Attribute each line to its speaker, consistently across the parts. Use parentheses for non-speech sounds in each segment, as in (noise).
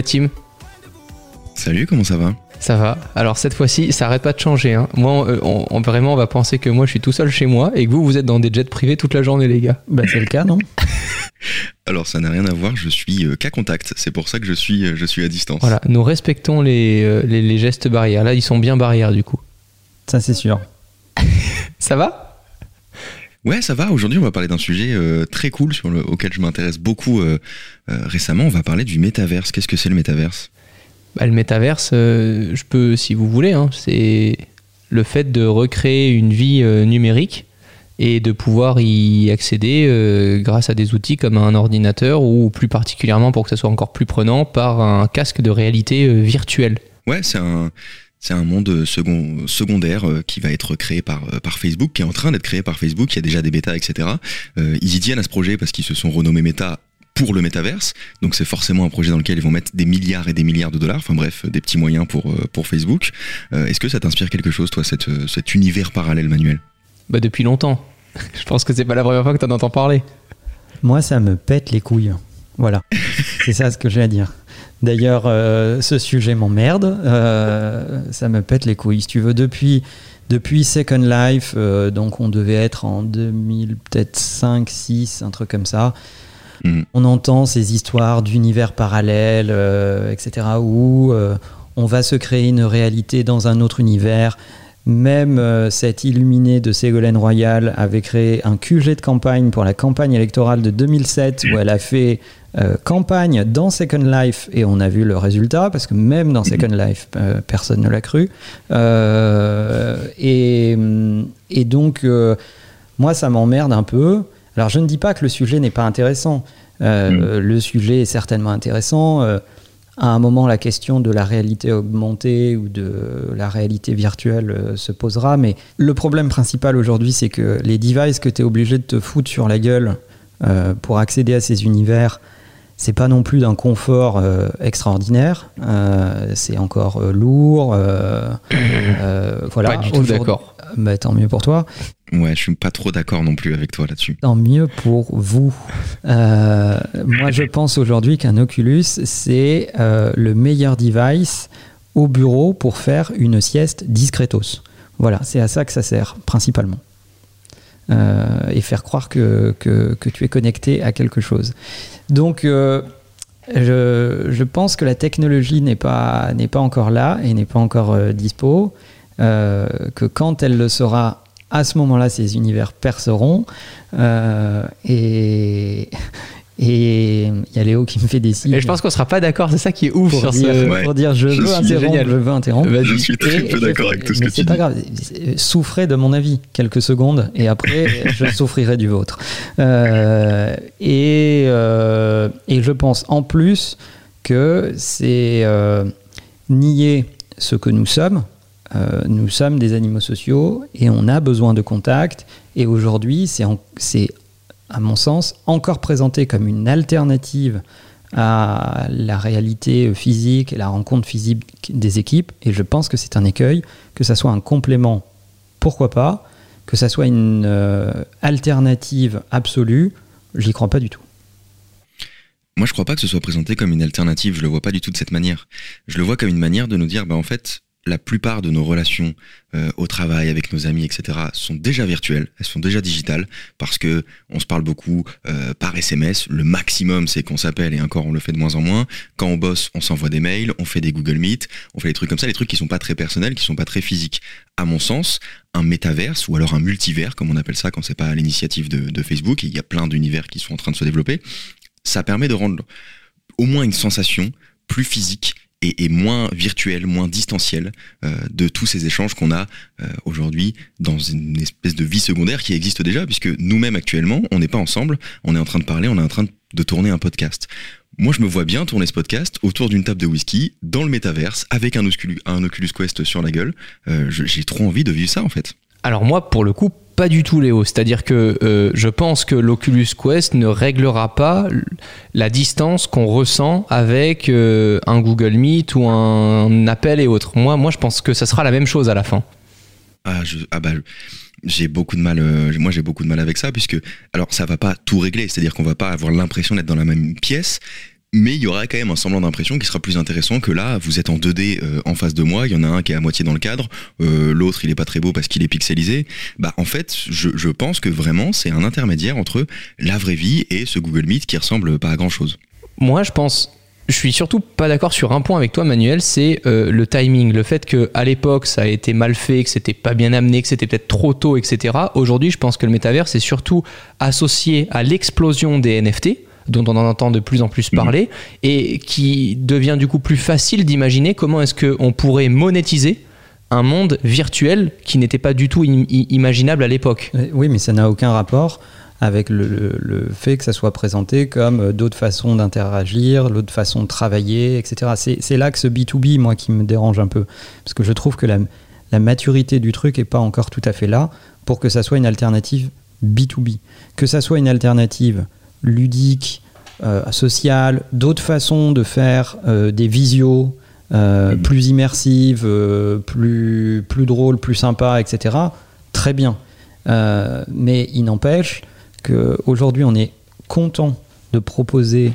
Speaker 1: La team.
Speaker 2: Salut, comment ça va
Speaker 1: Ça va. Alors cette fois-ci, ça arrête pas de changer. Hein. Moi, euh, on, on- vraiment, on va penser que moi, je suis tout seul chez moi et que vous, vous êtes dans des jets privés toute la journée, les gars.
Speaker 3: Bah, c'est le cas, non (laughs)
Speaker 2: Alors ça n'a rien à voir, je suis euh, qu'à contact, c'est pour ça que je suis, euh, je suis à distance.
Speaker 1: Voilà, nous respectons les, euh, les, les gestes barrières. Là, ils sont bien barrières du coup.
Speaker 3: Ça, c'est sûr. (laughs)
Speaker 1: Ça va?
Speaker 2: Ouais, ça va, aujourd'hui on va parler d'un sujet euh, très cool sur le, auquel je m'intéresse beaucoup euh, euh, récemment, on va parler du métaverse. Qu'est-ce que c'est le métaverse?
Speaker 1: Bah, Le métaverse, je peux, si vous voulez, hein, c'est le fait de recréer une vie numérique et de pouvoir y accéder grâce à des outils comme un ordinateur ou plus particulièrement pour que ça soit encore plus prenant par un casque de réalité virtuelle.
Speaker 2: Ouais, c'est un, c'est un monde second, secondaire euh, qui va être créé par, euh, par Facebook, qui est en train d'être créé par Facebook, il y a déjà des bêtas, etc. Euh, ils y tiennent à ce projet parce qu'ils se sont renommés Meta pour le métaverse, donc c'est forcément un projet dans lequel ils vont mettre des milliards et des milliards de dollars, enfin bref, des petits moyens pour, euh, pour Facebook. Euh, Est-ce que ça t'inspire quelque chose, toi, cette, euh, cet univers parallèle, Manuel?
Speaker 1: Bah, depuis longtemps. (laughs) Je pense que c'est pas la première fois que tu en entends parler.
Speaker 3: Moi, ça me pète les couilles. Voilà. (laughs) c'est ça ce que j'ai à dire. D'ailleurs, euh, ce sujet m'emmerde. Euh, ça me pète les couilles. Si tu veux, depuis, depuis Second Life, euh, donc on devait être en 2000, peut-être 5, 6, un truc comme ça.
Speaker 2: Mhm.
Speaker 3: On entend ces histoires d'univers parallèles, euh, etc., où on va se créer une réalité dans un autre univers. Même cette illuminée de Ségolène Royal avait créé un QG de campagne pour la campagne électorale de 2007 où elle a fait euh, campagne dans Second Life et on a vu le résultat parce que même dans Second Life, euh, personne ne l'a cru. Euh, et, et donc, moi, ça m'emmerde un peu. Alors, je ne dis pas que le sujet n'est pas intéressant. Euh, Le sujet est certainement intéressant. À un moment, la question de la réalité augmentée ou de la réalité virtuelle se posera. Mais le problème principal aujourd'hui, c'est que les devices que tu es obligé de te foutre sur la gueule euh, pour accéder à ces univers, c'est pas non plus d'un confort euh, extraordinaire. Euh, c'est encore euh, lourd. (coughs) voilà.
Speaker 1: Pas du tout d'accord.
Speaker 3: Bah, tant mieux pour toi.
Speaker 2: Ouais, je suis pas trop d'accord non plus avec toi là-dessus.
Speaker 3: Tant mieux pour vous. Moi, je pense aujourd'hui qu'un Oculus, c'est le meilleur device au bureau pour faire une sieste discretos. Voilà, c'est à ça que ça sert, principalement. Euh, et faire croire que, que, tu es connecté à quelque chose. Donc, euh, je, je pense que la technologie n'est pas, n'est pas encore là et n'est pas encore euh, dispo. Que quand elle le sera, à ce moment-là, ces univers perceront. Et et il y a Léo qui me fait des signes.
Speaker 1: Et je pense qu'on sera pas d'accord, c'est ça qui est ouf
Speaker 3: pour
Speaker 1: sur
Speaker 3: dire,
Speaker 1: ce.
Speaker 2: Ouais.
Speaker 3: pour dire je,
Speaker 2: Je
Speaker 3: veux
Speaker 2: suis
Speaker 3: interrompre,
Speaker 1: génial.
Speaker 3: je veux interrompre.
Speaker 2: Je suis très
Speaker 3: Et
Speaker 2: peu d'accord avec tout ce
Speaker 3: mais
Speaker 2: que tu
Speaker 3: c'est
Speaker 2: dis.
Speaker 3: pas grave. Souffrez de mon avis quelques secondes et après (laughs) je souffrirai du vôtre. Euh, et, euh, et je pense en plus que c'est euh, nier ce que nous sommes. Euh, nous sommes des animaux sociaux et on a besoin de contact. Et aujourd'hui, c'est en- c'est, à mon sens, encore présenté comme une alternative à la réalité physique et la rencontre physique des équipes. Et je pense que c'est un écueil, que ça soit un complément, pourquoi pas, que ça soit une euh, alternative absolue, j'y crois pas du tout.
Speaker 2: Moi, je crois pas que ce soit présenté comme une alternative. Je le vois pas du tout de cette manière. Je le vois comme une manière de nous dire, bah en fait, la plupart de nos relations euh, au travail, avec nos amis, etc., sont déjà virtuelles. Elles sont déjà digitales parce que on se parle beaucoup euh, par SMS. Le maximum, c'est qu'on s'appelle et encore, on le fait de moins en moins. Quand on bosse, on s'envoie des mails, on fait des Google Meet, on fait des trucs comme ça, des trucs qui sont pas très personnels, qui sont pas très physiques. À mon sens, un métaverse ou alors un multivers, comme on appelle ça quand c'est pas à l'initiative de, de Facebook. Il y a plein d'univers qui sont en train de se développer ça permet de rendre au moins une sensation plus physique et, et moins virtuelle, moins distancielle euh, de tous ces échanges qu'on a euh, aujourd'hui dans une espèce de vie secondaire qui existe déjà, puisque nous-mêmes actuellement, on n'est pas ensemble, on est en train de parler, on est en train de tourner un podcast. Moi, je me vois bien tourner ce podcast autour d'une table de whisky, dans le métaverse, avec un Oculus, un Oculus Quest sur la gueule. Euh, J'ai trop envie de vivre ça, en fait.
Speaker 1: Alors moi, pour le coup, pas du tout, Léo. C'est-à-dire que euh, je pense que l'Oculus Quest ne réglera pas la distance qu'on ressent avec euh, un Google Meet ou un appel et autres. Moi, moi, je pense que ça sera la même chose à la fin.
Speaker 2: Ah, je, ah bah, j'ai beaucoup de mal. euh, moi, j'ai beaucoup de mal avec ça, puisque alors ça va pas tout régler. C'est-à-dire qu'on va pas avoir l'impression d'être dans la même pièce. Mais il y aura quand même un semblant d'impression qui sera plus intéressant que là, vous êtes en 2D euh, en face de moi, il y en a un qui est à moitié dans le cadre, euh, l'autre il est pas très beau parce qu'il est pixelisé. Bah en fait, je, pense que vraiment c'est un intermédiaire entre la vraie vie et ce Google Meet qui ressemble pas à grand chose.
Speaker 1: Moi, je pense je suis surtout pas d'accord sur un point avec toi, Manuel, c'est euh, le timing, le fait que à l'époque ça a été mal fait, que c'était pas bien amené, que c'était peut-être trop tôt, etc. Aujourd'hui, je pense que le métavers c'est surtout associé à l'explosion des NFT dont on en entend de plus en plus parler et qui devient du coup plus facile d'imaginer comment est-ce qu'on pourrait monétiser un monde virtuel qui n'était pas du tout im- imaginable à l'époque.
Speaker 3: Oui, mais ça n'a aucun rapport avec le, le- le fait que ça soit présenté comme euh, d'autres façons d'interagir, d'autres façons de travailler, etc. C'est c'est là que ce B2B, moi, qui me dérange un peu. Parce que je trouve que la, la maturité du truc n'est pas encore tout à fait là pour que ça soit une alternative B2B. Que ça soit une alternative ludique, euh, sociale, d'autres façons de faire euh, des visios euh, plus immersives, euh, plus, plus drôles, plus sympas, etc. Très bien. Mais il n'empêche qu'aujourd'hui, on est content de proposer,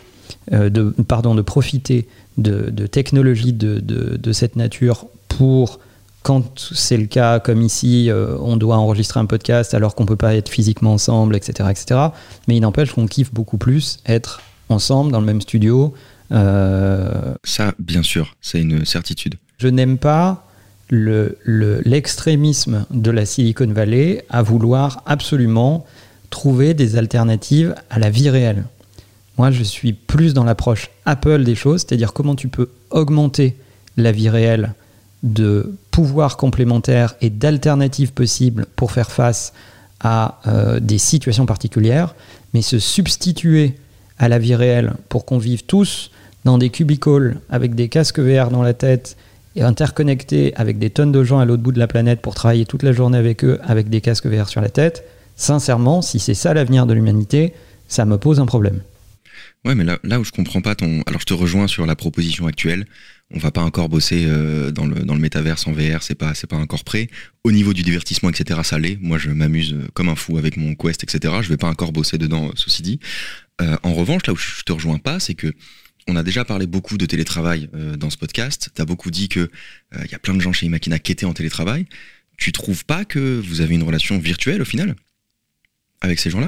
Speaker 3: de, pardon, de profiter de, de technologies de, de- de cette nature pour, quand c'est le cas, comme ici, euh, on doit enregistrer un podcast alors qu'on ne peut pas être physiquement ensemble, etc. etc. Mais il n'empêche qu'on kiffe beaucoup plus être ensemble dans le même studio. Euh,
Speaker 2: Ça, bien sûr, c'est une certitude.
Speaker 3: je n'aime pas le- le- l'extrémisme de la Silicon Valley à vouloir absolument trouver des alternatives à la vie réelle. Moi, je suis plus dans l'approche Apple des choses, c'est-à-dire comment tu peux augmenter la vie réelle de pouvoirs complémentaires et d'alternatives possibles pour faire face à euh, des situations particulières, mais se substituer à la vie réelle pour qu'on vive tous dans des cubicles avec des casques VR dans la tête et interconnectés avec des tonnes de gens à l'autre bout de la planète pour travailler toute la journée avec eux avec des casques VR sur la tête, sincèrement, si c'est ça l'avenir de l'humanité, ça me pose un problème.
Speaker 2: Ouais, mais là, où je comprends pas ton. Alors, je te rejoins sur la proposition actuelle. On va pas encore bosser euh, dans le dans le métaverse en VR, c'est pas pas encore prêt. Au niveau du divertissement, etc. Ça l'est. Moi, je m'amuse euh, comme un fou avec mon Quest, etc. Je vais pas encore bosser dedans, euh, ceci dit. En revanche, là où je te rejoins pas, c'est que on a déjà parlé beaucoup de télétravail dans ce podcast. T'as beaucoup dit que il y a plein de gens chez Imakina qui étaient en télétravail. Tu trouves pas que vous avez une relation virtuelle au final avec ces gens-là?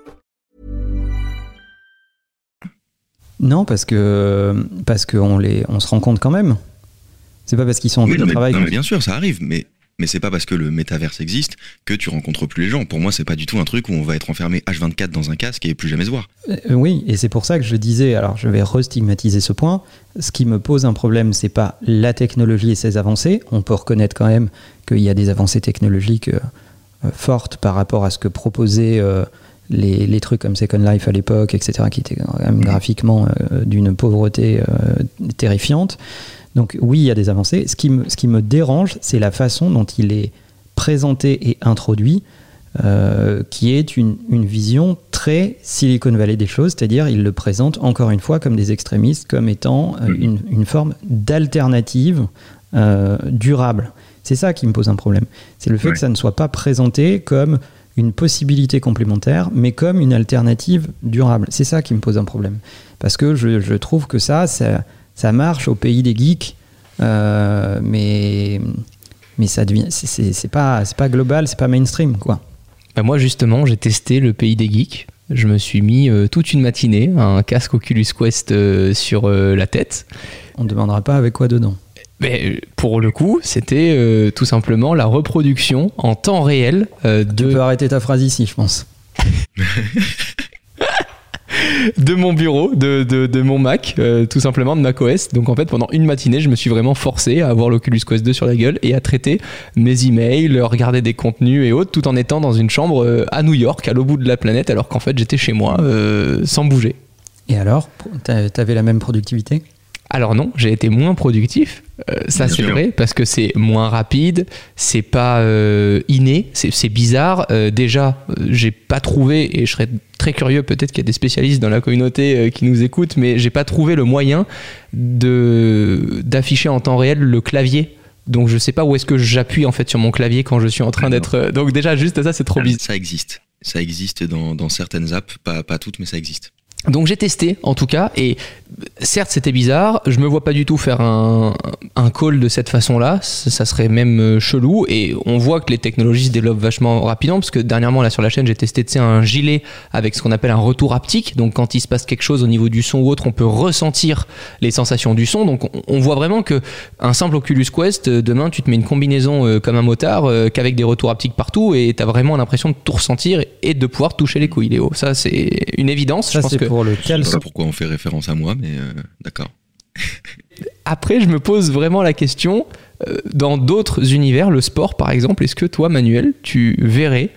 Speaker 3: Non, parce que parce qu'on les on se rend compte quand même. C'est pas parce qu'ils sont en
Speaker 2: Oui, non, mais, non, mais bien sûr, ça arrive, mais mais c'est pas parce que le métaverse existe que tu rencontres plus les gens. Pour moi, c'est pas du tout un truc où on va être enfermé H24 dans un casque et plus jamais se voir.
Speaker 3: Euh, oui, et c'est pour ça que je disais, alors je vais restigmatiser ce point, ce qui me pose un problème, c'est pas la technologie et ses avancées, on peut reconnaître quand même qu'il y a des avancées technologiques euh, fortes par rapport à ce que proposaient euh, les, les trucs comme Second Life à l'époque, etc., qui étaient quand même graphiquement euh, d'une pauvreté euh, terrifiante. Donc oui, il y a des avancées. Ce qui me, ce qui me dérange, c'est la façon dont il est présenté et introduit, euh, qui est une, une vision très Silicon Valley des choses, c'est-à-dire il le présente encore une fois comme des extrémistes, comme étant euh, une, une forme d'alternative durable. C'est ça qui me pose un problème. C'est le fait
Speaker 2: Ouais.
Speaker 3: que ça ne soit pas présenté comme une possibilité complémentaire, mais comme une alternative durable. C'est ça qui me pose un problème. Parce que je, je trouve que ça, ça, ça marche au pays des geeks, euh, mais, mais ça devient, c'est- pas, c'est pas global, c'est pas mainstream, quoi.
Speaker 1: Bah, moi justement, j'ai testé le pays des geeks. Je me suis mis euh, toute une matinée un casque Oculus Quest euh, sur la tête.
Speaker 3: On ne demandera pas avec quoi dedans.
Speaker 1: Mais euh, pour le coup, c'était euh, tout simplement la reproduction en temps réel euh,
Speaker 3: Tu
Speaker 1: de,
Speaker 3: peux arrêter ta phrase ici, je pense. (laughs)
Speaker 1: de mon bureau, de, de, de mon Mac, euh, tout simplement de macOS. Donc en fait, pendant une matinée, je me suis vraiment forcé à avoir l'Oculus Quest 2 sur la gueule et à traiter mes emails, regarder des contenus et autres, tout en étant dans une chambre euh, à New York, à l'autre bout de la planète, alors qu'en fait, j'étais chez moi, euh, sans bouger.
Speaker 3: Et alors, t'a- t'avais la même productivité?
Speaker 1: Alors non, j'ai été moins productif, euh, ça c'est vrai, parce que c'est moins rapide, c'est pas euh, inné, c'est bizarre. Euh, déjà, j'ai pas trouvé, et je serais très curieux, peut-être qu'il y a des spécialistes dans la communauté qui nous écoutent, mais j'ai pas trouvé le moyen de d'afficher en temps réel le clavier. Donc je sais pas où est-ce que j'appuie en fait sur mon clavier quand je suis en train d'être. Donc déjà juste ça c'est trop bizarre.
Speaker 2: Ça existe. Ça existe dans, dans certaines apps, pas, pas toutes, mais ça existe.
Speaker 1: Donc j'ai testé en tout cas et certes c'était bizarre, je me vois pas du tout faire un, un call de cette façon-là, ça serait même euh, chelou. Et on voit que les technologies se développent vachement rapidement parce que dernièrement là sur la chaîne j'ai testé tu sais, un gilet avec ce qu'on appelle un retour haptique, donc quand il se passe quelque chose au niveau du son ou autre on peut ressentir les sensations du son, donc on, on voit vraiment que un simple Oculus Quest, euh, demain tu te mets une combinaison euh, comme un motard qu'avec des retours haptiques partout et t'as vraiment l'impression de tout ressentir et de pouvoir toucher les couilles Léo, ça c'est une évidence, je pense que
Speaker 3: pour le
Speaker 2: Je sais
Speaker 3: caleçon.
Speaker 2: pas pourquoi on fait référence à moi, mais euh, d'accord. (laughs)
Speaker 1: Après, je me pose vraiment la question, euh, dans d'autres univers, le sport par exemple, est-ce que toi, Manuel, tu verrais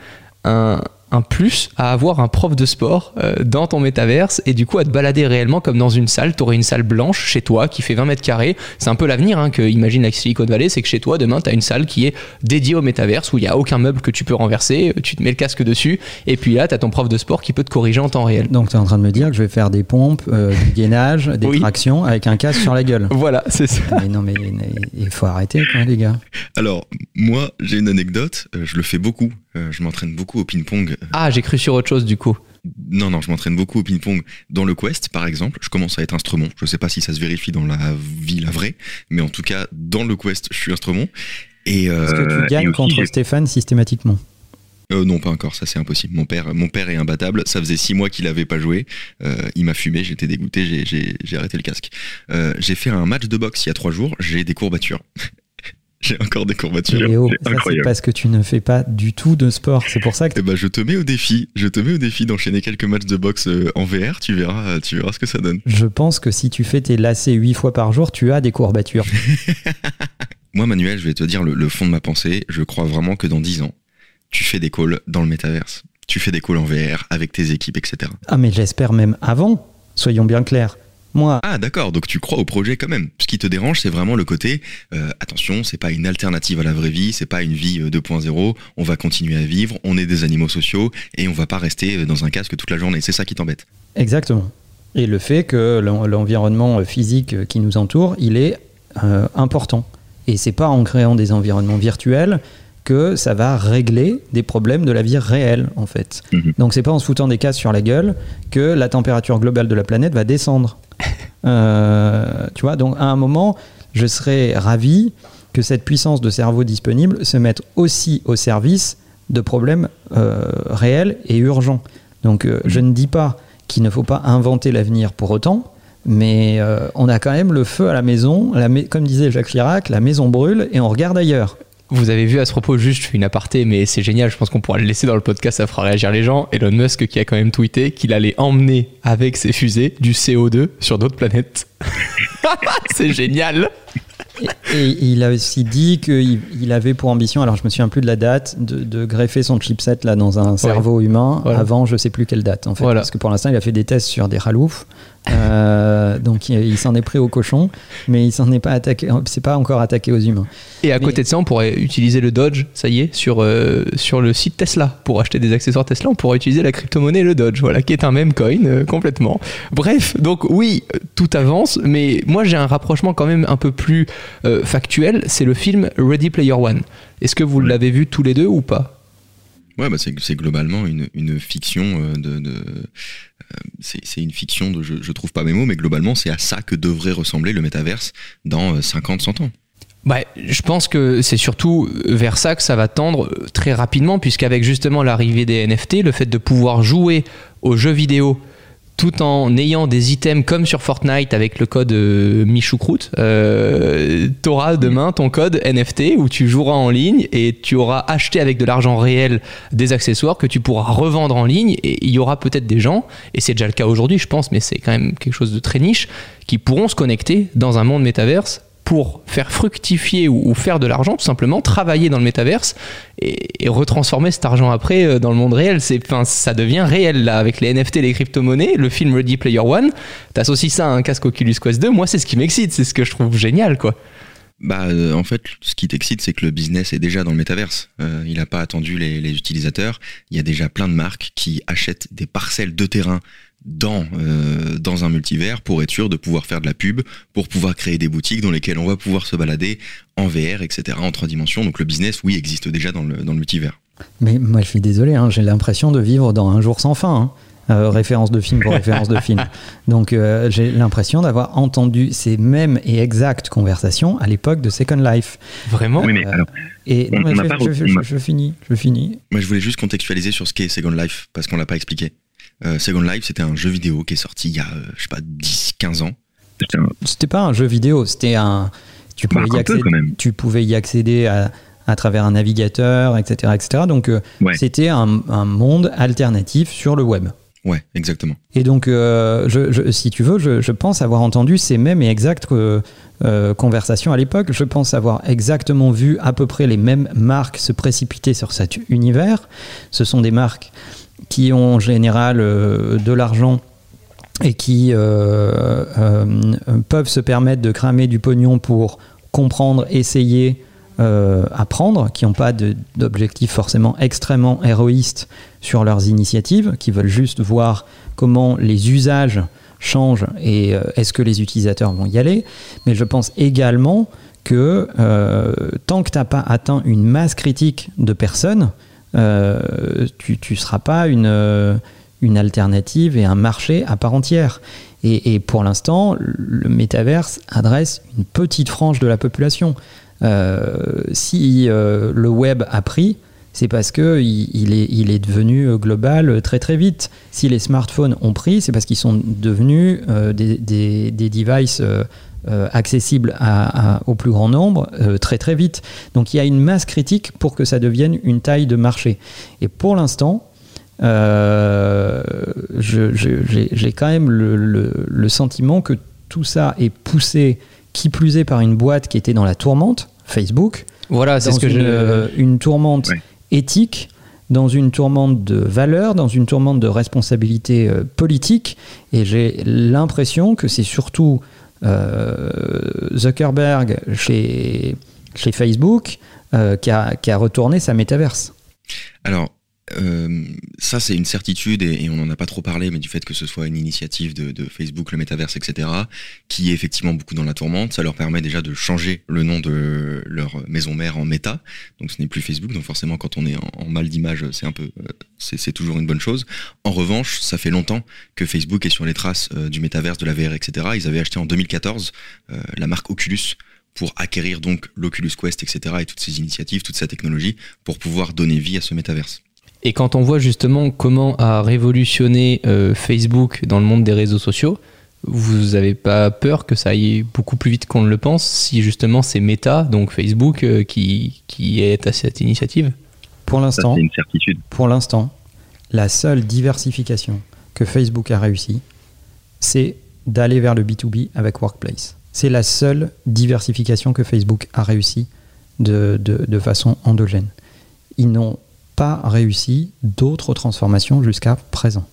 Speaker 1: un, un plus à avoir un prof de sport euh, dans ton métaverse et du coup à te balader réellement comme dans une salle Tu aurais une salle blanche chez toi qui fait 20 mètres carrés. C'est un peu l'avenir hein, que imagine la Silicon Valley, c'est que chez toi, demain, tu as une salle qui est dédiée au métaverse où il n'y a aucun meuble que tu peux renverser, euh, tu te mets le casque dessus et puis là, tu as ton prof de sport qui peut te corriger en temps réel.
Speaker 3: Donc tu es en train de me dire que je vais faire des pompes, euh, du gainage, des
Speaker 1: Oui.
Speaker 3: tractions avec un casque sur la gueule.
Speaker 1: Voilà, c'est ça.
Speaker 3: Mais non, mais il faut arrêter, quoi, les gars.
Speaker 2: Alors, moi, j'ai une anecdote, je le fais beaucoup. Euh, je m'entraîne beaucoup au ping-pong.
Speaker 1: Ah, j'ai cru sur autre chose du coup.
Speaker 2: Non, non, je m'entraîne beaucoup au ping-pong. Dans le Quest, par exemple, je commence à être instrument. Je sais pas si ça se vérifie dans la vie, la vraie, mais en tout cas, dans le Quest, je suis instrument. Et, euh,
Speaker 3: Est-ce que tu gagnes
Speaker 2: aussi,
Speaker 3: contre Stéphane systématiquement?
Speaker 2: Euh, non, pas encore, ça c'est impossible. Mon père, mon père est imbattable. Ça faisait six mois qu'il avait pas joué. Euh, il m'a fumé, j'étais dégoûté, j'ai- arrêté le casque. Euh, j'ai fait un match de boxe il y a trois jours. J'ai des courbatures. (laughs) j'ai encore des courbatures.
Speaker 3: Léo,
Speaker 2: C'est
Speaker 3: ça c'est parce que tu ne fais pas du tout de sport. C'est pour ça que
Speaker 2: Eh ben, je te mets au défi. Je te mets au défi d'enchaîner quelques matchs de boxe euh, en VR. Tu verras, tu verras ce que ça donne.
Speaker 3: je pense que si tu fais tes lacets huit fois par jour, tu as des courbatures. (laughs)
Speaker 2: Moi, Manuel, je vais te dire le, le fond de ma pensée. Je crois vraiment que dans 10 ans, tu fais des calls dans le métaverse. Tu fais des calls en VR avec tes équipes, etc.
Speaker 3: Ah, mais j'espère même avant, soyons bien clairs. Moi,
Speaker 2: Ah, d'accord. Donc tu crois au projet quand même. Ce qui te dérange, c'est vraiment le côté euh, attention, c'est pas une alternative à la vraie vie, c'est pas une vie euh, 2.0. On va continuer à vivre. On est des animaux sociaux et on va pas rester euh, dans un casque toute la journée. C'est ça qui t'embête.
Speaker 3: exactement. Et le fait que l'en- l'environnement physique qui nous entoure, il est euh, important. Et c'est pas en créant des environnements virtuels que ça va régler des problèmes de la vie réelle, en fait.
Speaker 2: Mhm.
Speaker 3: Donc c'est pas en se foutant des casques sur la gueule que la température globale de la planète va descendre. Euh, tu vois, donc à un moment, je serais ravi que cette puissance de cerveau disponible se mette aussi au service de problèmes euh, réels et urgents. Donc euh, je ne dis pas qu'il ne faut pas inventer l'avenir pour autant, mais on a quand même le feu à la maison, comme disait Jacques Chirac, la maison brûle et on regarde ailleurs.
Speaker 1: Vous avez vu à ce propos, juste je fais une aparté, mais c'est génial, je pense qu'on pourra le laisser dans le podcast, ça fera réagir les gens. Elon Musk qui a quand même tweeté qu'il allait emmener avec ses fusées du CO2 sur d'autres planètes. (laughs) c'est génial
Speaker 3: Et il a aussi dit qu'il il avait pour ambition, alors je me souviens plus de la date, de, de greffer son chipset là dans un cerveau humain
Speaker 1: Voilà.
Speaker 3: avant je sais plus quelle date en fait.
Speaker 1: Voilà.
Speaker 3: Parce que pour l'instant il a fait des tests sur des raloufs. Euh, donc il, il s'en est pris aux cochons, mais il s'en est pas attaqué, c'est pas encore attaqué aux humains.
Speaker 1: Et à
Speaker 3: Mais-
Speaker 1: côté de ça, on pourrait utiliser le Dodge, ça y est, sur, euh, sur le site Tesla. Pour acheter des accessoires Tesla, on pourrait utiliser la crypto-monnaie le Dodge, voilà, qui est un même coin euh, complètement. Bref, donc oui, tout avance, mais moi j'ai un rapprochement quand même un peu plus euh, factuel, c'est le film Ready Player One. Est-ce que vous l'avez vu tous les deux ou pas?
Speaker 2: Ouais, bah c'est globalement une, fiction euh, de. euh, c'est une fiction de. Je, je trouve pas mes mots, mais globalement, c'est à ça que devrait ressembler le métaverse dans euh, 50, 100 ans.
Speaker 1: Bah, je pense que c'est surtout vers ça que ça va tendre euh, très rapidement, puisqu'avec justement l'arrivée des NFT, le fait de pouvoir jouer aux jeux vidéo tout en ayant des items comme sur Fortnite avec le code euh, Michoucroute, euh, tu auras demain ton code NFT où tu joueras en ligne et tu auras acheté avec de l'argent réel des accessoires que tu pourras revendre en ligne et il y aura peut-être des gens, et c'est déjà le cas aujourd'hui je pense, mais c'est quand même quelque chose de très niche, qui pourront se connecter dans un monde métaverse pour faire fructifier ou, faire de l'argent, tout simplement, travailler dans le métaverse et, et retransformer cet argent après euh, dans le monde réel. C'est, enfin, ça devient réel là, avec les NFT, les crypto-monnaies, le film Ready Player One. T'associes ça à un casque Oculus Quest 2, moi c'est ce qui m'excite, c'est ce que je trouve génial quoi.
Speaker 2: Bah, euh, en fait, ce qui t'excite, c'est que le business est déjà dans le métaverse. Euh, il n'a pas attendu les, les utilisateurs. Il y a déjà plein de marques qui achètent des parcelles de terrain dans euh, dans un multivers pour être sûr de pouvoir faire de la pub, pour pouvoir créer des boutiques dans lesquelles on va pouvoir se balader en VR, etc., en trois dimensions. Donc le business, oui, existe déjà dans le dans le multivers.
Speaker 3: Mais moi, je suis désolé, hein, j'ai l'impression de vivre dans un jour sans fin. hein. Euh, référence de film pour (laughs) référence de film. Donc euh, j'ai l'impression d'avoir entendu ces mêmes et exactes conversations à l'époque de Second Life.
Speaker 1: Vraiment
Speaker 2: Oui, mais alors,
Speaker 3: Et
Speaker 2: On-
Speaker 3: non, mais
Speaker 2: on
Speaker 3: je,
Speaker 2: pas
Speaker 3: je- finis, je finis.
Speaker 2: moi, je voulais juste contextualiser sur ce qu'est Second Life parce qu'on l'a pas expliqué. Euh, Second Life, c'était un jeu vidéo qui est sorti il y a, euh, je sais pas, 10-15 ans. C'était
Speaker 3: pas un jeu vidéo, c'était un. Tu pouvais,
Speaker 2: Bah,
Speaker 3: y accéder,
Speaker 2: quand même.
Speaker 3: tu pouvais y accéder à, à travers un navigateur, etc. etc. Donc euh,
Speaker 2: Ouais.
Speaker 3: c'était un, un monde alternatif sur le web.
Speaker 2: Ouais, exactement.
Speaker 3: Et donc, euh, je, je- si tu veux, je, je pense avoir entendu ces mêmes et exactes euh, euh, conversations à l'époque. Je pense avoir exactement vu à peu près les mêmes marques se précipiter sur cet univers. Ce sont des marques qui ont en général euh, de l'argent et qui euh, euh, peuvent se permettre de cramer du pognon pour comprendre, essayer, apprendre, qui n'ont pas de- d'objectif forcément extrêmement héroïste sur leurs initiatives, qui veulent juste voir comment les usages changent et est-ce que les utilisateurs vont y aller. Mais je pense également que tant que tu n'as pas atteint une masse critique de personnes, tu ne seras pas une, euh, une alternative et un marché à part entière. Et, pour l'instant, le métaverse adresse une petite frange de la population. Euh, si euh, le web a pris, c'est parce que il, est, il est devenu euh, global très très vite. Si les smartphones ont pris, c'est parce qu'ils sont devenus euh, des, des, des devices euh, à- à- au plus grand nombre euh, très très vite. Donc il y a une masse critique pour que ça devienne une taille de marché. Et pour l'instant, euh, j'ai quand même le, le- le sentiment que tout ça est poussé, qui plus est par une boîte qui était dans la tourmente, Facebook,
Speaker 1: Voilà, c'est ce que
Speaker 3: une,
Speaker 1: je.
Speaker 3: euh, une tourmente éthique, dans une tourmente de valeurs, dans une tourmente de responsabilité euh, politique. Et j'ai l'impression que c'est surtout euh, Zuckerberg chez, chez Facebook euh, qui, a, qui a retourné sa métaverse.
Speaker 2: Euh, ça, c'est une certitude, et, on n'en a pas trop parlé, mais du fait que ce soit une initiative de, Facebook, le métaverse, etc., qui est effectivement beaucoup dans la tourmente, ça leur permet déjà de changer le nom de leur maison mère en Meta. Donc, ce n'est plus Facebook. Donc, forcément, quand on est en, mal d'image, c'est un peu, euh, c'est toujours une bonne chose. En revanche, ça fait longtemps que Facebook est sur les traces euh, du métaverse, de la VR, etc. Ils avaient acheté en 2014 euh, la marque Oculus pour acquérir donc l'Oculus Quest, etc. et toutes ces initiatives, toute sa technologie pour pouvoir donner vie à ce métaverse.
Speaker 1: Et quand on voit justement comment a révolutionné euh, Facebook dans le monde des réseaux sociaux, vous n'avez pas peur que ça aille beaucoup plus vite qu'on ne le pense si justement c'est Meta, donc Facebook, euh, qui, qui est à cette initiative?
Speaker 3: Pour l'instant,
Speaker 2: une certitude.
Speaker 3: pour l'instant, la seule diversification que Facebook a réussi, c'est d'aller vers le B2B avec Workplace. C'est la seule diversification que Facebook a réussi de, de- de façon endogène. Ils n'ont pas réussi d'autres transformations jusqu'à présent.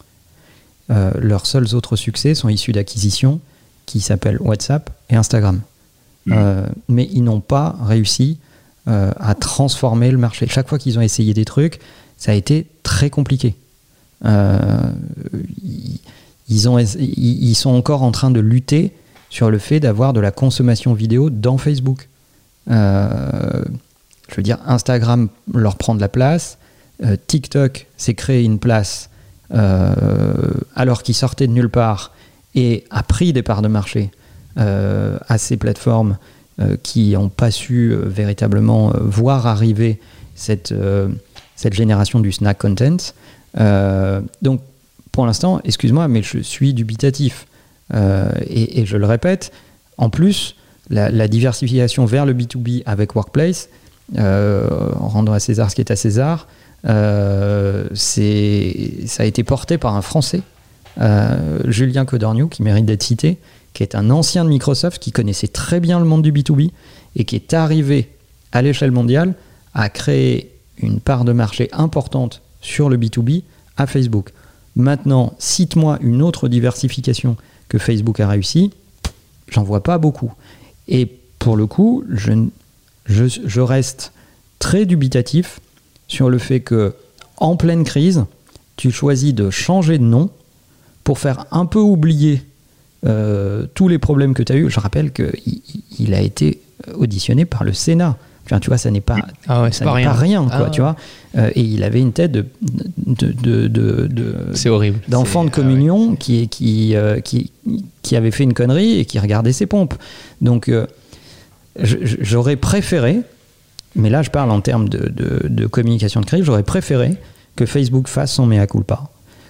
Speaker 3: Euh, leurs seuls autres succès sont issus d'acquisitions qui s'appellent WhatsApp et Instagram.
Speaker 2: Mhm.
Speaker 3: Euh, mais ils n'ont pas réussi euh, à transformer le marché. Chaque fois qu'ils ont essayé des trucs, ça a été très compliqué. Ils, ils ont, ils, ils sont encore en train de lutter sur le fait d'avoir de la consommation vidéo dans Facebook. Je veux dire, Instagram leur prend de la place, euh, TikTok s'est créé une place euh, alors qu'il sortait de nulle part et a pris des parts de marché euh, à ces plateformes qui n'ont pas su véritablement voir arriver cette, cette génération du snack content. Donc, pour l'instant, excuse-moi, mais je suis dubitatif. Et, je le répète, en plus, la, diversification vers le B2B avec Workplace, euh, en rendant à César ce qui est à César, ça a été porté par un Français, euh, Julien Codorniou, qui mérite d'être cité, qui est un ancien de Microsoft, qui connaissait très bien le monde du B2B et qui est arrivé à l'échelle mondiale à créer une part de marché importante sur le B2B à Facebook. Maintenant, cite-moi une autre diversification que Facebook a réussi, j'en vois pas beaucoup. Et pour le coup, je, je, je reste très dubitatif sur le fait que, en pleine crise, tu choisis de changer de nom pour faire un peu oublier euh, tous les problèmes que tu as eu. Je rappelle qu'il il a été auditionné par le Sénat. Enfin, tu vois, ça n'est pas,
Speaker 1: Ah ouais,
Speaker 3: ça
Speaker 1: pas rien.
Speaker 3: pas rien, quoi,
Speaker 1: Ah
Speaker 3: tu vois. Euh, et il avait une tête de, de, de, de-
Speaker 1: C'est horrible.
Speaker 3: d'enfant de
Speaker 1: ah ouais.
Speaker 3: communion qui, qui, euh, qui, qui avait fait une connerie et qui regardait ses pompes. Donc, j'aurais préféré, mais là je parle en termes de, communication de crise, j'aurais préféré que Facebook fasse son mea culpa,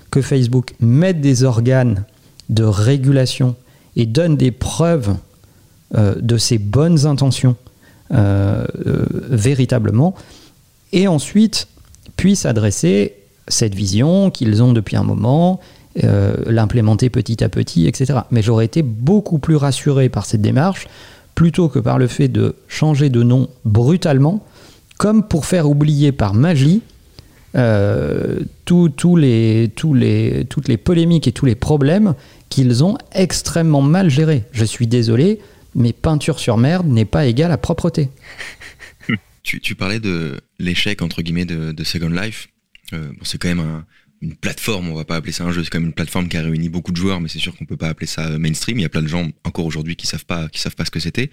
Speaker 3: que Facebook mette des organes de régulation et donne des preuves euh, de ses bonnes intentions euh, euh, véritablement, et ensuite puisse adresser cette vision qu'ils ont depuis un moment, l'implémenter petit à petit, etc. Mais j'aurais été beaucoup plus rassuré par cette démarche plutôt que par le fait de changer de nom brutalement, comme pour faire oublier par magie euh, les, les, toutes les polémiques et tous les problèmes qu'ils ont extrêmement mal gérés. Je suis désolé, mais peinture sur merde n'est pas égale à propreté. (laughs)
Speaker 2: Tu, tu parlais de l'échec entre guillemets de, de Second Life. Euh, bon, c'est quand même un- une plateforme, on va pas appeler ça un jeu, c'est quand même une plateforme qui a réuni beaucoup de joueurs, mais c'est sûr qu'on peut pas appeler ça euh, mainstream. Il y a plein de gens encore aujourd'hui qui savent pas, qui savent pas ce que c'était.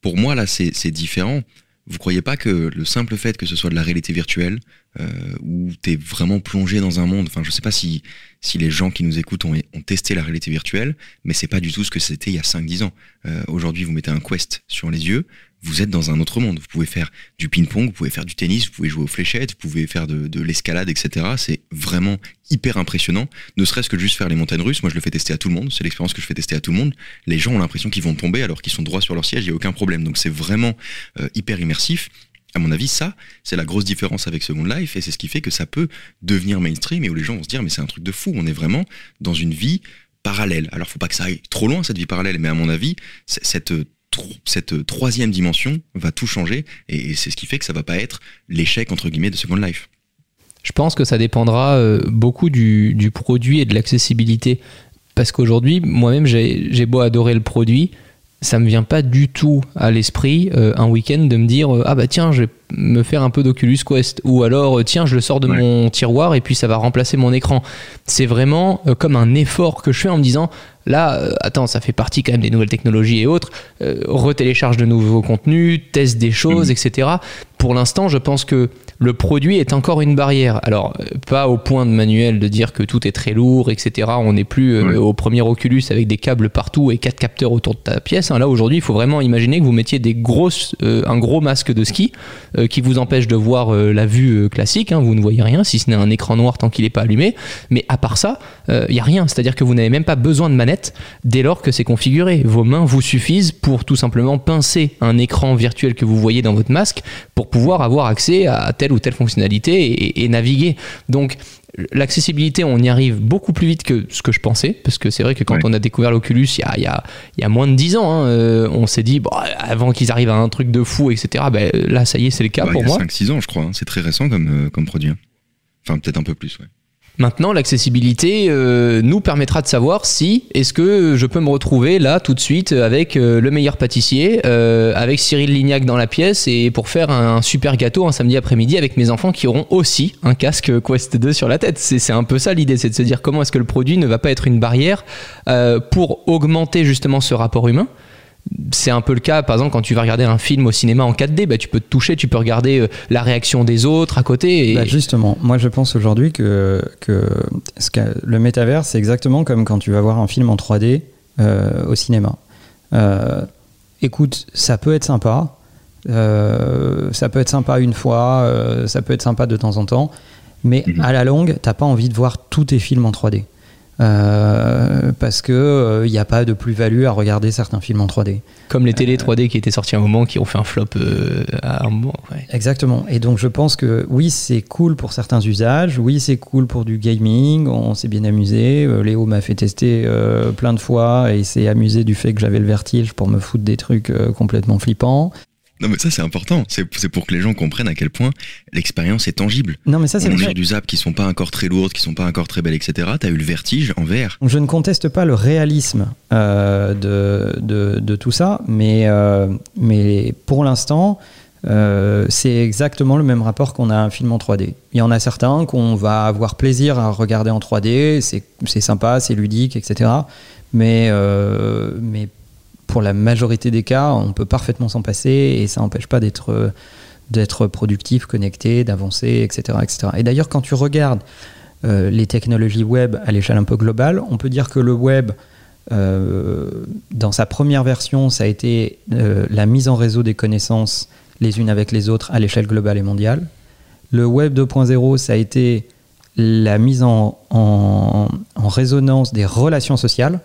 Speaker 2: Pour moi là, c'est différent. Vous croyez pas que le simple fait que ce soit de la réalité virtuelle, euh, où t'es vraiment plongé dans un monde, enfin je sais pas si si les gens qui nous écoutent ont, ont testé la réalité virtuelle, mais c'est pas du tout ce que c'était il y a 5-10 ans. Euh, Aujourd'hui, vous mettez un Quest sur les yeux, vous êtes dans un autre monde. Vous pouvez faire du ping-pong, vous pouvez faire du tennis, vous pouvez jouer aux fléchettes, vous pouvez faire de, de l'escalade, etc. C'est vraiment hyper impressionnant. Ne serait-ce que juste faire les montagnes russes. Moi, je le fais tester à tout le monde. C'est l'expérience que je fais tester à tout le monde. Les gens ont l'impression qu'ils vont tomber alors qu'ils sont droits sur leur siège. Il n'y a aucun problème. Donc, c'est vraiment euh, hyper immersif. À mon avis, ça, c'est la grosse différence avec Second Life et c'est ce qui fait que ça peut devenir mainstream et où les gens vont se dire, mais c'est un truc de fou. On est vraiment dans une vie parallèle. Alors, faut pas que ça aille trop loin, cette vie parallèle, mais à mon avis, cette, euh, cette euh, troisième dimension va tout changer et, c'est ce qui fait que ça va pas être l'échec, entre guillemets, de Second Life.
Speaker 1: Je pense que ça dépendra euh, beaucoup du, du produit et de l'accessibilité. Parce qu'aujourd'hui, moi-même, j'ai beau adorer le produit, ça me vient pas du tout à l'esprit euh, un week-end de me dire euh, ah bah tiens je vais me faire un peu d'Oculus Quest ou alors euh, tiens je le sors de
Speaker 2: Ouais.
Speaker 1: mon tiroir et puis ça va remplacer mon écran c'est vraiment euh, comme un effort que je fais en me disant là euh, attends ça fait partie quand même des nouvelles technologies et autres euh, retélécharge de nouveaux contenus teste des choses
Speaker 2: Mhm.
Speaker 1: etc pour l'instant je pense que le produit est encore une barrière. Alors, euh, pas au point de manuel de dire que tout est très lourd, etc. On n'est plus euh, au premier Oculus avec des câbles partout et quatre capteurs autour de ta pièce. hein. Là, aujourd'hui, il faut vraiment imaginer que vous mettiez des grosses, euh, un gros masque de ski euh, qui vous empêche de voir euh, la vue classique. hein. Vous ne voyez rien, si ce n'est un écran noir tant qu'il n'est pas allumé. Mais à part ça, il n'y a rien. C'est-à-dire que vous n'avez même pas besoin de manette dès lors que c'est configuré. Vos mains vous suffisent pour tout simplement pincer un écran virtuel que vous voyez dans votre masque pour pouvoir avoir accès à telle ou telle fonctionnalité et, et naviguer. Donc l'accessibilité, on y arrive beaucoup plus vite que ce que je pensais, parce que c'est vrai que quand on a découvert l'Oculus il y a, il y a- il y a moins de 10 ans, hein, euh, on s'est dit, bon, avant qu'ils arrivent à un truc de fou, etc., ben, là, ça y est, c'est le cas
Speaker 2: Bah,
Speaker 1: pour
Speaker 2: il y a
Speaker 1: moi.
Speaker 2: 5-6 ans, je crois. hein. C'est très récent comme, euh, comme produit. hein. Enfin, peut-être un peu plus, ouais.
Speaker 1: Maintenant, l'accessibilité euh, nous permettra de savoir si est-ce que je peux me retrouver là tout de suite avec euh, le meilleur pâtissier, euh, avec Cyril Lignac dans la pièce et pour faire un, super gâteau un samedi après-midi avec mes enfants qui auront aussi un casque Quest 2 sur la tête. C'est un peu ça l'idée, c'est de se dire comment est-ce que le produit ne va pas être une barrière pour augmenter justement ce rapport humain. C'est un peu le cas, par exemple, quand tu vas regarder un film au cinéma en 4D, bah, tu peux te toucher, tu peux regarder euh, la réaction des autres à côté. Et...
Speaker 3: Bah, justement, moi je pense aujourd'hui que, que ce qu'a- le métavers, c'est exactement comme quand tu vas voir un film en 3D euh, au cinéma. Euh, écoute, ça peut être sympa. euh, ça peut être sympa une fois, euh, ça peut être sympa de temps en temps, mais
Speaker 2: Mhm.
Speaker 3: à la longue, t'as pas envie de voir tous tes films en 3D. Euh, parce que il n'y a pas de plus-value à regarder certains films en 3D.
Speaker 1: Comme les télé 3D qui étaient sortis à un moment, qui ont fait un flop euh, à un moment. ouais.
Speaker 3: Exactement. Et donc je pense que oui, c'est cool pour certains usages, oui, c'est cool pour du gaming, on s'est bien amusé. Euh, Léo m'a fait tester euh, plein de fois et s'est amusé du fait que j'avais le vertige pour me foutre des trucs euh, complètement flippants.
Speaker 2: Non, mais ça, c'est important. C'est pour que les gens comprennent à quel point l'expérience est tangible.
Speaker 3: Non, mais ça, c'est vrai.
Speaker 2: du zap qui sont pas encore très lourdes, qui sont pas encore très belles, etc. T'as eu le vertige en VR.
Speaker 3: Je ne conteste pas le réalisme euh, de, de, de tout ça, mais, euh, mais pour l'instant, euh, c'est exactement le même rapport qu'on a à un film en 3D. Il y en a certains qu'on va avoir plaisir à regarder en 3D, c'est c'est sympa, c'est ludique, etc. Mais, mais pour la majorité des cas, on peut parfaitement s'en passer et ça n'empêche pas d'être d'être productif, connecté, d'avancer, etc., etc. Et d'ailleurs, quand tu regardes euh, les technologies web à l'échelle un peu globale, on peut dire que le web, euh, dans sa première version, ça a été euh, la mise en réseau des connaissances les unes avec les autres à l'échelle globale et mondiale. Le web 2.0, ça a été la mise en, en- en résonance des relations sociales.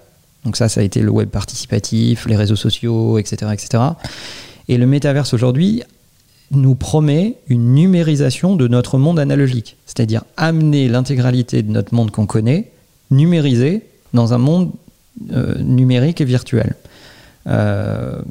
Speaker 3: Donc ça, ça a été le web participatif, les réseaux sociaux, etc. etc. Et le métaverse aujourd'hui nous promet une numérisation de notre monde analogique, c'est-à-dire amener l'intégralité de notre monde qu'on connaît, numérisé, dans un monde euh, numérique et virtuel. Euh,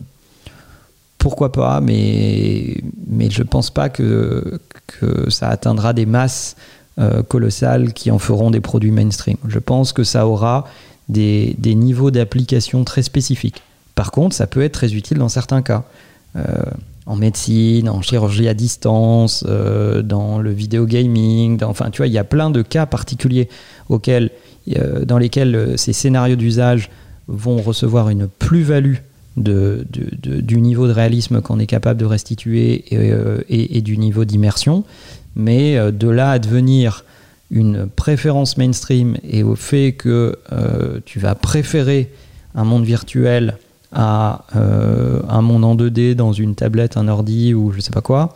Speaker 3: pourquoi pas, mais, mais je ne pense pas que, que ça atteindra des masses euh, colossales qui en feront des produits mainstream. Je pense que ça aura des, des niveaux d'application très spécifiques. Par contre, ça peut être très utile dans certains cas. Euh, en médecine, en chirurgie à distance, euh, dans le vidéo gaming, dans- enfin tu vois, il y a plein de cas particuliers auxquels, euh, dans lesquels ces scénarios d'usage vont recevoir une plus-value de, du niveau de réalisme qu'on est capable de restituer et, et- du niveau d'immersion. Mais de là à devenir une préférence mainstream et au fait que euh, tu vas préférer un monde virtuel à euh, un monde en 2D dans une tablette, un ordi ou je sais pas quoi,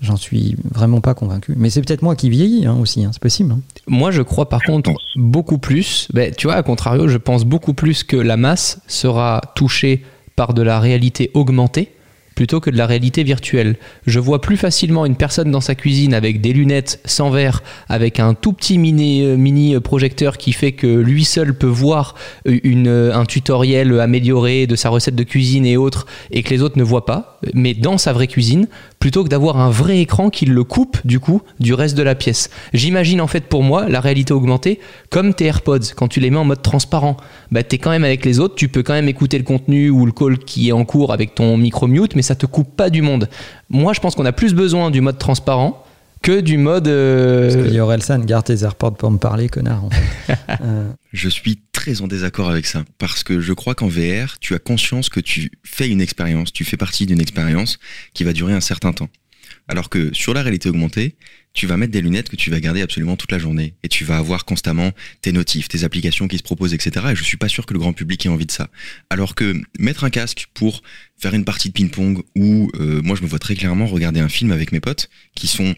Speaker 3: j'en suis vraiment pas convaincu. Mais c'est peut-être moi qui vieillis hein, aussi, hein, c'est possible. hein.
Speaker 1: Moi, je crois par contre beaucoup plus. ben, tu vois, à contrario, je pense beaucoup plus que la masse sera touchée par de la réalité augmentée plutôt que de la réalité virtuelle. Je vois plus facilement une personne dans sa cuisine avec des lunettes sans verre, avec un tout petit mini, euh, mini projecteur qui fait que lui seul peut voir euh, un tutoriel amélioré de sa recette de cuisine et autres, et que les autres ne voient pas, mais dans sa vraie cuisine, plutôt que d'avoir un vrai écran qui le coupe du coup du reste de la pièce. J'imagine en fait pour moi la réalité augmentée comme tes AirPods quand tu les mets en mode transparent. Bah t'es quand même avec les autres, tu peux quand même écouter le contenu ou le call qui est en cours avec ton micro mute, mais ça te coupe pas du monde. Moi je pense qu'on a plus besoin du mode transparent que du mode. euh,
Speaker 3: Parce que Yorelsan, garde tes AirPods pour me parler, connard. en fait. (laughs) Euh,
Speaker 2: Je suis très en désaccord avec ça parce que je crois qu'en VR, tu as conscience que tu fais une expérience, tu fais partie d'une expérience qui va durer un certain temps. Alors que sur la réalité augmentée, tu vas mettre des lunettes que tu vas garder absolument toute la journée et tu vas avoir constamment tes notifs, tes applications qui se proposent, etc. Et je suis pas sûr que le grand public ait envie de ça. Alors que mettre un casque pour faire une partie de ping-pong ou euh, moi je me vois très clairement regarder un film avec mes potes qui sont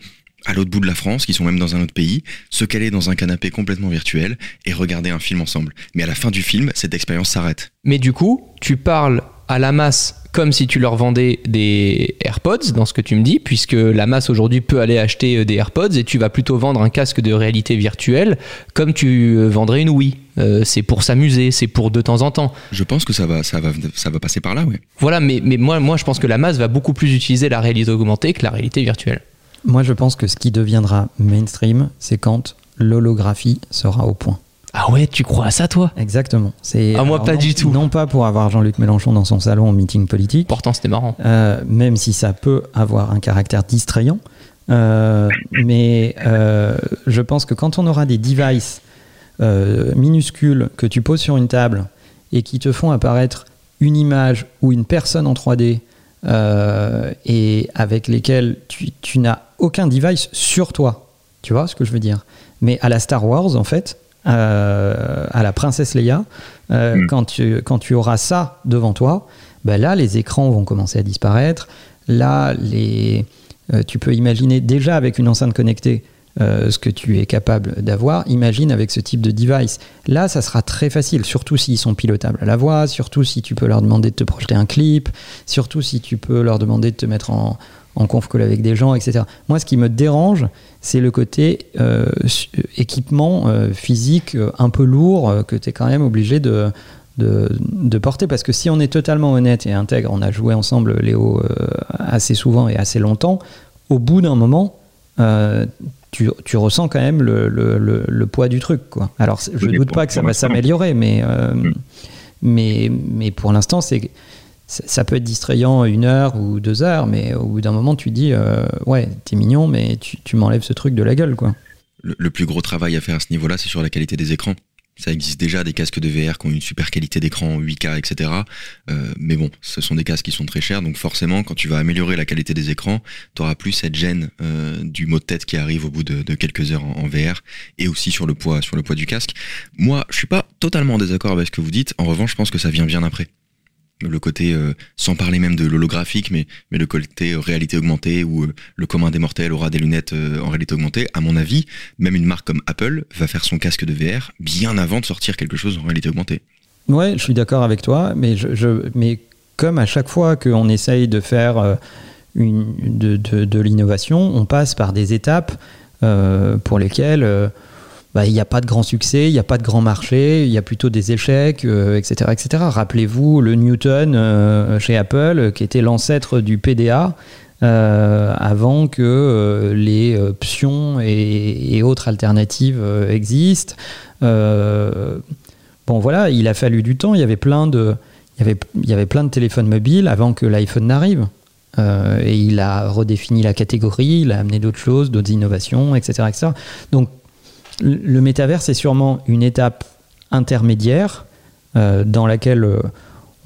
Speaker 2: à l'autre bout de la France, qui sont même dans un autre pays, se caler dans un canapé complètement virtuel et regarder un film ensemble. Mais à la fin du film, cette expérience s'arrête.
Speaker 1: Mais du coup, tu parles à la masse comme si tu leur vendais des AirPods, dans ce que tu me dis, puisque la masse aujourd'hui peut aller acheter euh, des AirPods et tu vas plutôt vendre un casque de réalité virtuelle comme tu euh, vendrais une Wii. Euh, c'est pour s'amuser, c'est pour de temps en temps.
Speaker 2: Je pense que ça va, ça va, ça va passer par là, ouais.
Speaker 1: Voilà, mais, mais moi, moi je pense que la masse va beaucoup plus utiliser la réalité augmentée que la réalité virtuelle.
Speaker 3: Moi, je pense que ce qui deviendra mainstream, c'est quand l'holographie sera au point.
Speaker 1: Ah ouais, tu crois à ça toi?
Speaker 3: Exactement. C'est
Speaker 1: Ah, moi,
Speaker 3: alors
Speaker 1: pas
Speaker 3: non-
Speaker 1: du tout.
Speaker 3: Non pas pour avoir Jean-Luc Mélenchon dans son salon en meeting politique,
Speaker 1: Pourtant c'était marrant.
Speaker 3: euh, même si ça peut avoir un caractère distrayant. Euh, mais euh, je pense que quand on aura des devices minuscules que tu poses sur une table et qui te font apparaître une image ou une personne en 3D euh, et avec lesquels tu, tu n'as aucun device sur toi. Tu vois ce que je veux dire? Mais à la Star Wars, en fait, euh, à la princesse Leia, euh,
Speaker 2: Mm.
Speaker 3: quand, tu, quand tu auras ça devant toi, ben là, les écrans vont commencer à disparaître. Là, les, tu peux imaginer déjà avec une enceinte connectée euh, ce que tu es capable d'avoir, imagine avec ce type de device. Là, ça sera très facile, surtout s'ils sont pilotables à la voix, surtout si tu peux leur demander de te projeter un clip, surtout si tu peux leur demander de te mettre en, en conf call avec des gens, etc. Moi, ce qui me dérange, c'est le côté euh, équipement euh, physique un peu lourd que tu es quand même obligé de, de, porter. Parce que si on est totalement honnête et intègre, on a joué ensemble, Léo, assez souvent et assez longtemps, au bout d'un moment, tu, tu, ressens quand même le, le, le, poids du truc. Quoi. Alors, je ne doute pas que ça va s'améliorer, mais, euh, mais, mais pour l'instant, c'est ça peut être distrayant une heure ou deux heures, mais au bout d'un moment, tu dis euh, Ouais, t'es mignon, mais tu, tu m'enlèves ce truc de la gueule. quoi.
Speaker 2: Le, plus gros travail à faire à ce niveau-là, c'est sur la qualité des écrans. Ça existe déjà des casques de VR qui ont une super qualité d'écran 8K, etc. Euh, mais bon, ce sont des casques qui sont très chers, donc forcément, quand tu vas améliorer la qualité des écrans, tu auras plus cette gêne euh, du mot de tête qui arrive au bout de, quelques heures en, VR, et aussi sur le poids, sur le poids du casque. Moi, je suis pas totalement en désaccord avec ce que vous dites. En revanche, je pense que ça vient bien après le côté, euh, sans parler même de l'holographique, mais, le côté euh, réalité augmentée, où euh, le commun des mortels aura des lunettes en réalité augmentée, à mon avis, même une marque comme Apple va faire son casque de VR bien avant de sortir quelque chose en réalité augmentée.
Speaker 3: Ouais, je suis d'accord avec toi, mais, je, comme à chaque fois qu'on essaye de faire une, de, de, de l'innovation, on passe par des étapes pour lesquelles bah, il n'y a pas de grand succès, il n'y a pas de grand marché, il y a plutôt des échecs, etc., euh, etc. Rappelez-vous le Newton euh, chez Apple, qui était l'ancêtre du PDA. Euh, avant que les options et, autres alternatives existent. bon voilà, il a fallu du temps. Il y avait plein de, y avait, y avait plein de téléphones mobiles avant que l'iPhone n'arrive. et il a redéfini la catégorie, il a amené d'autres choses, d'autres innovations, etc., etc. Donc le métavers, c'est sûrement une étape intermédiaire euh, dans laquelle euh,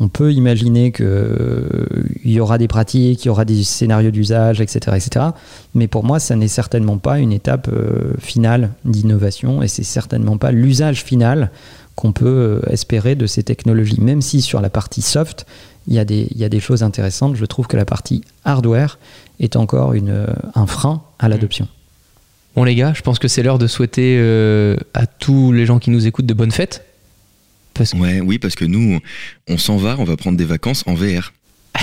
Speaker 3: on peut imaginer qu'il euh, y aura des pratiques, qu'il y aura des scénarios d'usage, etc., etc. Mais pour moi, ça n'est certainement pas une étape finale d'innovation et c'est certainement pas l'usage final qu'on peut espérer de ces technologies. Même si sur la partie soft, il y, a des, il choses intéressantes, je trouve que la partie hardware est encore un frein à l'adoption.
Speaker 1: Bon les gars, je pense que c'est l'heure de souhaiter euh, à tous les gens qui nous écoutent de bonnes fêtes.
Speaker 2: Ouais, oui, parce que nous, on s'en va, on va prendre des vacances en VR. (laughs)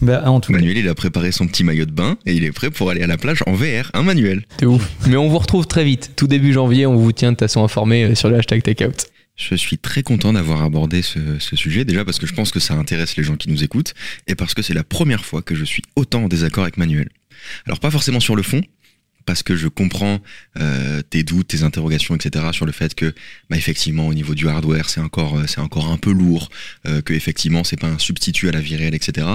Speaker 3: bah, en tout
Speaker 2: Manuel, il a préparé son petit maillot de bain et il est prêt pour aller à la plage en VR, un Manuel?
Speaker 1: C'est ouf. Mais on vous retrouve très vite. Tout début janvier, on vous tient de toute façon informé euh, sur le hashtag Takeout.
Speaker 2: Je suis très content d'avoir abordé ce, sujet, déjà parce que je pense que ça intéresse les gens qui nous écoutent, et parce que c'est la première fois que je suis autant en désaccord avec Manuel. Alors pas forcément sur le fond, parce que je comprends euh, tes doutes, tes interrogations, etc. sur le fait que, bah, effectivement, au niveau du hardware, c'est encore, euh, c'est encore un peu lourd, euh, que effectivement, c'est pas un substitut à la vie réelle, etc.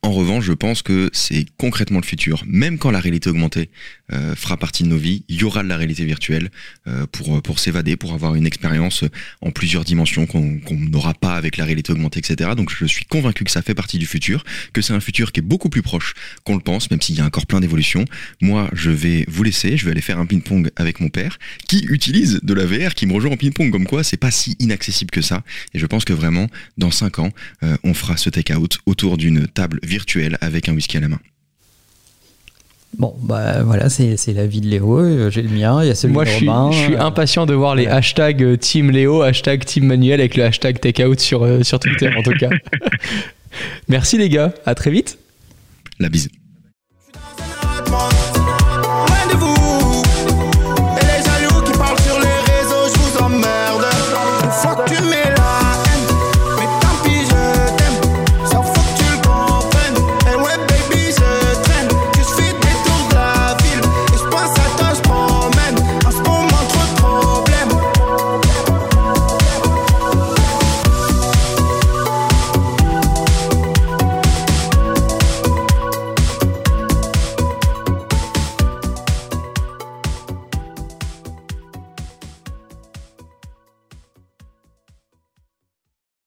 Speaker 2: En revanche, je pense que c'est concrètement le futur. Même quand la réalité augmentée fera partie de nos vies, il y aura de la réalité virtuelle pour pour s'évader, pour avoir une expérience en plusieurs dimensions qu'on n'aura pas avec la réalité augmentée, etc. Donc, je suis convaincu que ça fait partie du futur, que c'est un futur qui est beaucoup plus proche qu'on le pense, même s'il y a encore plein d'évolutions. Moi, je vais vous laisser, je vais aller faire un ping-pong avec mon père, qui utilise de la VR, qui me rejoint en ping-pong, comme quoi c'est pas si inaccessible que ça. Et je pense que vraiment, dans 5 ans, euh, on fera ce take-out autour d'une table virtuelle avec un whisky à la main.
Speaker 3: Bon, bah voilà, c'est la vie de Léo, euh, j'ai le mien, il y a celui
Speaker 1: Moi,
Speaker 3: de
Speaker 1: je suis, je suis impatient de voir les hashtags euh, Team Léo, hashtag Team Manuel avec le hashtag Takeout sur, sur Twitter en tout cas. (laughs) Merci les gars, à très vite.
Speaker 2: La bise.